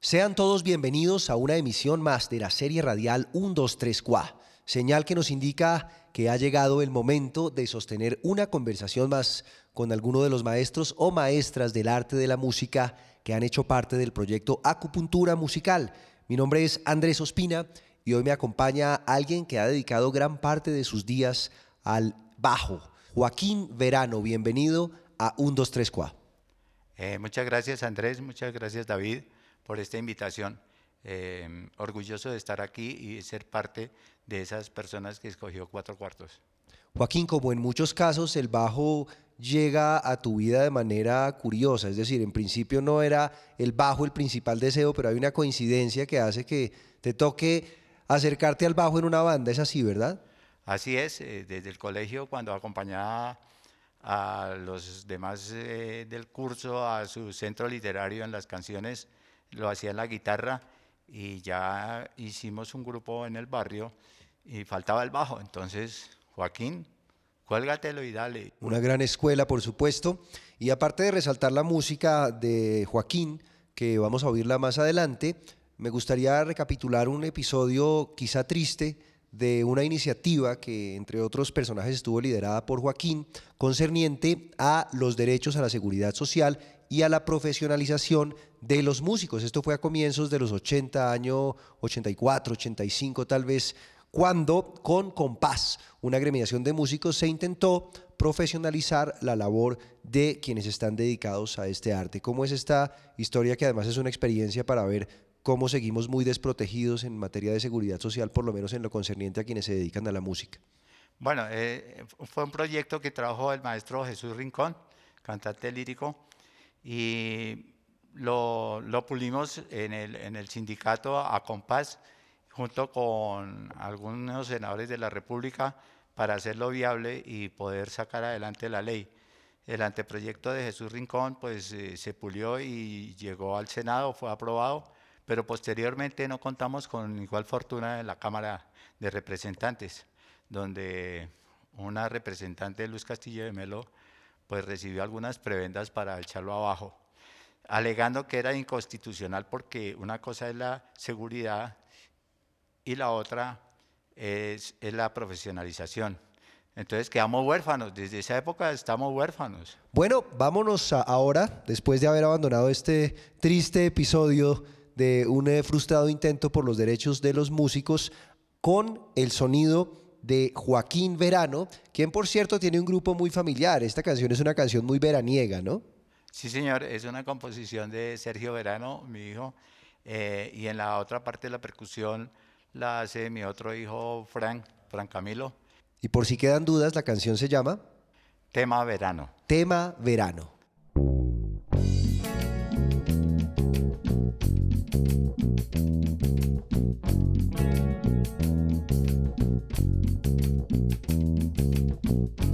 Sean todos bienvenidos a una emisión más de la serie radial 123 Qua, señal que nos indica que ha llegado el momento de sostener una conversación más con alguno de los maestros o maestras del arte de la música que han hecho parte del proyecto Acupuntura Musical. Mi nombre es Andrés Ospina y hoy me acompaña alguien que ha dedicado gran parte de sus días al bajo, Joaquín Verano. Bienvenido a 123 Qua. Eh, muchas gracias Andrés, muchas gracias David por esta invitación. Eh, orgulloso de estar aquí y ser parte de esas personas que escogió Cuatro Cuartos. Joaquín, como en muchos casos, el bajo llega a tu vida de manera curiosa, es decir, en principio no era el bajo el principal deseo, pero hay una coincidencia que hace que te toque acercarte al bajo en una banda, es así, ¿verdad? Así es, eh, desde el colegio cuando acompañaba a los demás eh, del curso a su centro literario en las canciones, lo hacía en la guitarra y ya hicimos un grupo en el barrio y faltaba el bajo. Entonces, Joaquín, cuélgatelo y dale. Una gran escuela, por supuesto. Y aparte de resaltar la música de Joaquín, que vamos a oírla más adelante, me gustaría recapitular un episodio quizá triste de una iniciativa que, entre otros personajes, estuvo liderada por Joaquín, concerniente a los derechos a la seguridad social y a la profesionalización de los músicos. Esto fue a comienzos de los 80, año 84, 85 tal vez, cuando con Compás, una agremiación de músicos, se intentó profesionalizar la labor de quienes están dedicados a este arte. ¿Cómo es esta historia que además es una experiencia para ver cómo seguimos muy desprotegidos en materia de seguridad social, por lo menos en lo concerniente a quienes se dedican a la música? Bueno, eh, fue un proyecto que trabajó el maestro Jesús Rincón, cantante lírico, y lo, lo pulimos en el, en el sindicato a compás junto con algunos senadores de la República para hacerlo viable y poder sacar adelante la ley. El anteproyecto de Jesús Rincón pues eh, se pulió y llegó al Senado, fue aprobado, pero posteriormente no contamos con igual fortuna en la Cámara de Representantes, donde una representante, Luz Castillo de Melo, pues recibió algunas prebendas para echarlo abajo, alegando que era inconstitucional porque una cosa es la seguridad y la otra es, es la profesionalización. Entonces quedamos huérfanos, desde esa época estamos huérfanos. Bueno, vámonos ahora, después de haber abandonado este triste episodio de un eh, frustrado intento por los derechos de los músicos, con el sonido de Joaquín Verano, quien por cierto tiene un grupo muy familiar. Esta canción es una canción muy veraniega, ¿no? Sí, señor, es una composición de Sergio Verano, mi hijo, eh, y en la otra parte de la percusión la hace mi otro hijo, Frank, Frank Camilo. Y por si quedan dudas, la canción se llama Tema Verano. Tema Verano. Música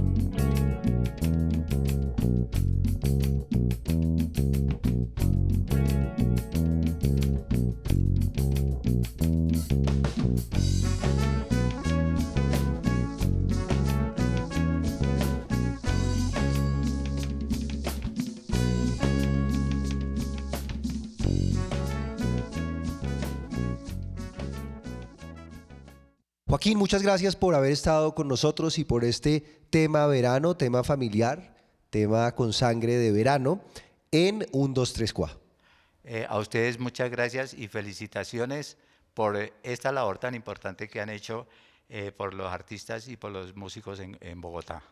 Joaquín, muchas gracias por haber estado con nosotros y por este tema verano, tema familiar, tema con sangre de verano en un 2, 3, 4. Eh, a ustedes muchas gracias y felicitaciones por eh, esta labor tan importante que han hecho eh, por los artistas y por los músicos en Bogotá.